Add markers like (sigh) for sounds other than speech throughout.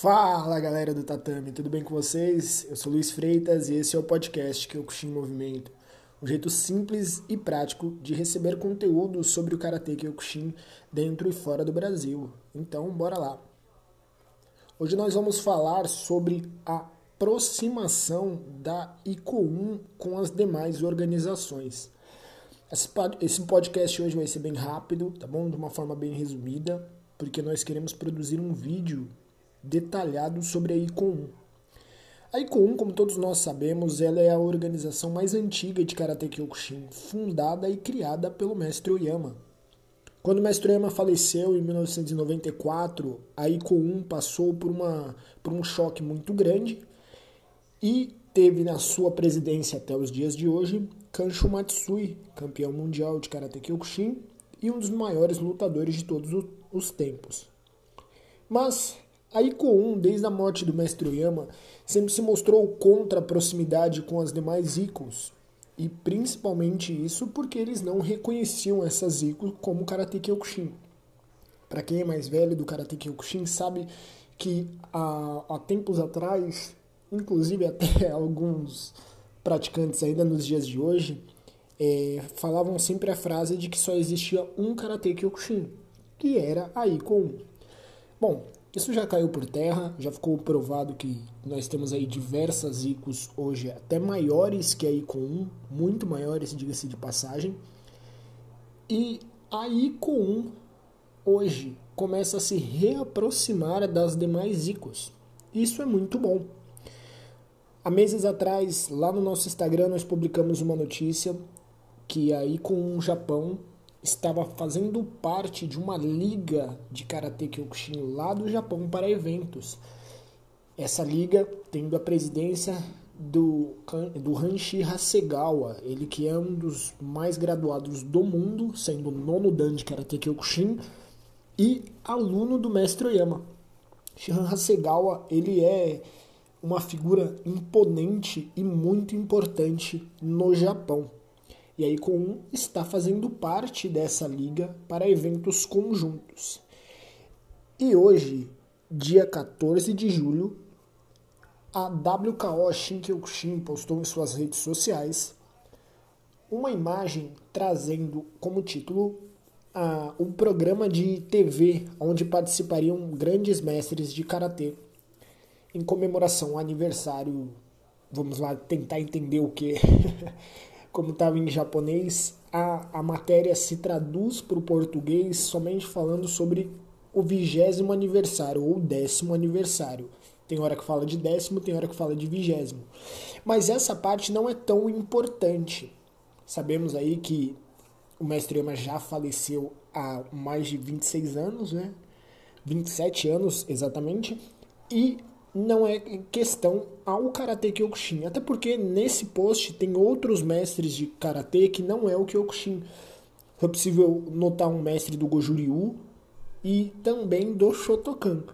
Fala galera do Tatame, tudo bem com vocês? Eu sou Luiz Freitas e esse é o podcast Kyokushin Movimento. Um jeito simples e prático de receber conteúdo sobre o Karate Kyokushin dentro e fora do Brasil. Então, bora lá! Hoje nós vamos falar sobre a aproximação da ICO1 com as demais organizações. Esse podcast hoje vai ser bem rápido, tá bom? De uma forma bem resumida, porque nós queremos produzir um vídeo detalhado sobre a ICOM 1. A ICOM 1, como todos nós sabemos, ela é a organização mais antiga de Karate Kyokushin, fundada e criada pelo mestre Oyama. Quando o mestre Oyama faleceu em 1994, a ICO 1 passou por, uma, por um choque muito grande e teve na sua presidência até os dias de hoje Kansho Matsui, campeão mundial de Karate Kyokushin e um dos maiores lutadores de todos os tempos. Mas a ICO 1, desde a morte do mestre Oyama, sempre se mostrou contra a proximidade com as demais ICOs, e principalmente isso porque eles não reconheciam essas ICOs como Karate Kyokushin. Para quem é mais velho do Karate Kyokushin sabe que há, há tempos atrás, inclusive até (laughs) alguns praticantes ainda nos dias de hoje, é, falavam sempre a frase de que só existia um Karate Kyokushin, que era a ICO 1. Bom, isso já caiu por terra, já ficou provado que nós temos aí diversas ICOs hoje, até maiores que a ICO 1, muito maiores, diga-se de passagem. E a ICO 1 hoje começa a se reaproximar das demais ICOs. Isso é muito bom. Há meses atrás, lá no nosso Instagram, nós publicamos uma notícia que a ICO 1 Japão estava fazendo parte de uma liga de Karate Kyokushin lá do Japão para eventos. Essa liga tendo a presidência do, do Hanshi Hasegawa, ele que é um dos mais graduados do mundo, sendo nono dan de Karate Kyokushin e aluno do mestre Oyama. Shihan Hasegawa, ele é uma figura imponente e muito importante no Japão. E aí com está fazendo parte dessa liga para eventos conjuntos. E hoje, dia 14 de julho, a WKO Shinkyokushin postou em suas redes sociais uma imagem trazendo como título a, um programa de TV onde participariam grandes mestres de karatê em comemoração ao aniversário. Vamos lá tentar entender o que (laughs) como estava em japonês, a, a matéria se traduz para o português somente falando sobre o vigésimo aniversário ou décimo aniversário. Tem hora que fala de décimo, tem hora que fala de vigésimo. Mas essa parte não é tão importante. Sabemos aí que o mestre Yama já faleceu há mais de 26 anos, né? 27 anos exatamente. E não é questão ao Karate Kyokushin. Até porque nesse post tem outros mestres de Karate que não é o Kyokushin. Foi possível notar um mestre do Goju-Ryu e também do Shotokan.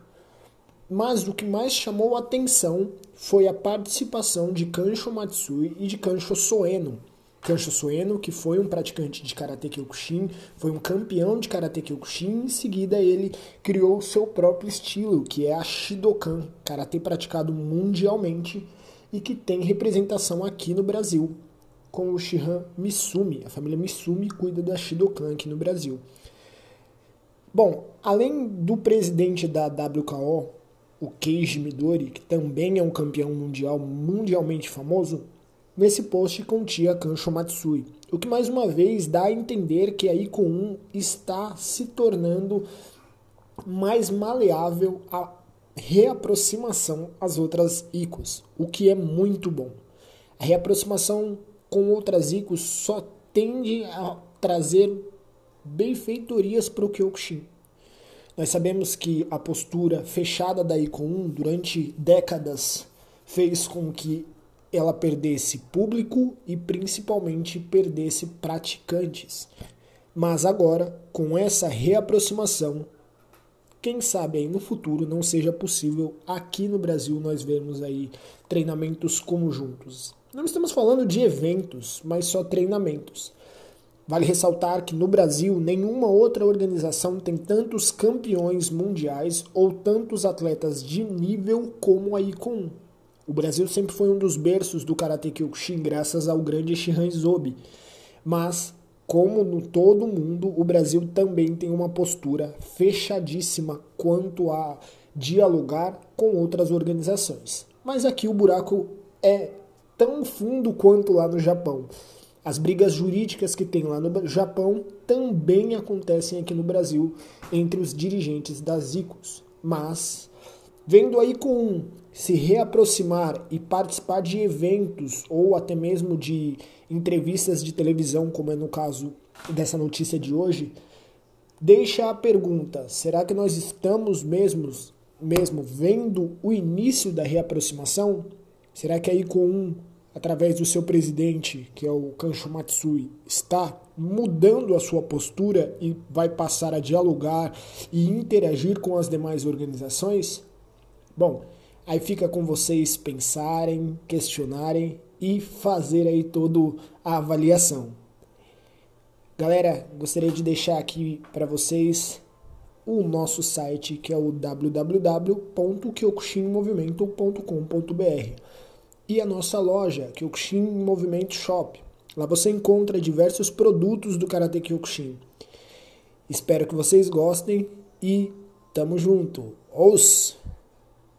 Mas o que mais chamou a atenção foi a participação de Kansho Matsui e de Kansho Soeno, Kansho Sueno, que foi um praticante de Karate Kyokushin, foi um campeão de Karate Kyokushin, em seguida ele criou seu próprio estilo, que é a Shidokan, Karate praticado mundialmente e que tem representação aqui no Brasil, com o Shihan Misumi. A família Misumi cuida da Shidokan aqui no Brasil. Bom, além do presidente da WKO, o Keiji Midori, que também é um campeão mundial mundialmente famoso, Nesse post continha Kansho Matsui, o que mais uma vez dá a entender que a ICO 1 está se tornando mais maleável à reaproximação às outras ICOs, o que é muito bom. A reaproximação com outras ICOs só tende a trazer benfeitorias para o Kyokushin. Nós sabemos que a postura fechada da ICO 1 durante décadas fez com que ela perdesse público e principalmente perdesse praticantes. Mas agora, com essa reaproximação, quem sabe aí no futuro não seja possível aqui no Brasil nós vermos aí treinamentos conjuntos. Não estamos falando de eventos, mas só treinamentos. Vale ressaltar que no Brasil nenhuma outra organização tem tantos campeões mundiais ou tantos atletas de nível como a Icon. O Brasil sempre foi um dos berços do Karate Kyokushin graças ao grande Shihan Zobi. Mas, como no todo mundo, o Brasil também tem uma postura fechadíssima quanto a dialogar com outras organizações. Mas aqui o buraco é tão fundo quanto lá no Japão. As brigas jurídicas que tem lá no Japão também acontecem aqui no Brasil entre os dirigentes das ICOs. Mas, vendo aí com se reaproximar e participar de eventos ou até mesmo de entrevistas de televisão, como é no caso dessa notícia de hoje, deixa a pergunta: será que nós estamos mesmos, mesmo vendo o início da reaproximação? Será que aí com através do seu presidente, que é o Kancho Matsui, está mudando a sua postura e vai passar a dialogar e interagir com as demais organizações? Bom, aí fica com vocês pensarem, questionarem e fazer aí toda a avaliação. Galera, gostaria de deixar aqui para vocês o nosso site que é o www.kyokushinmovimento.com.br e a nossa loja, Kyokushin Movimento Shop. Lá você encontra diversos produtos do Karate Kyokushin. Espero que vocês gostem e tamo junto. Os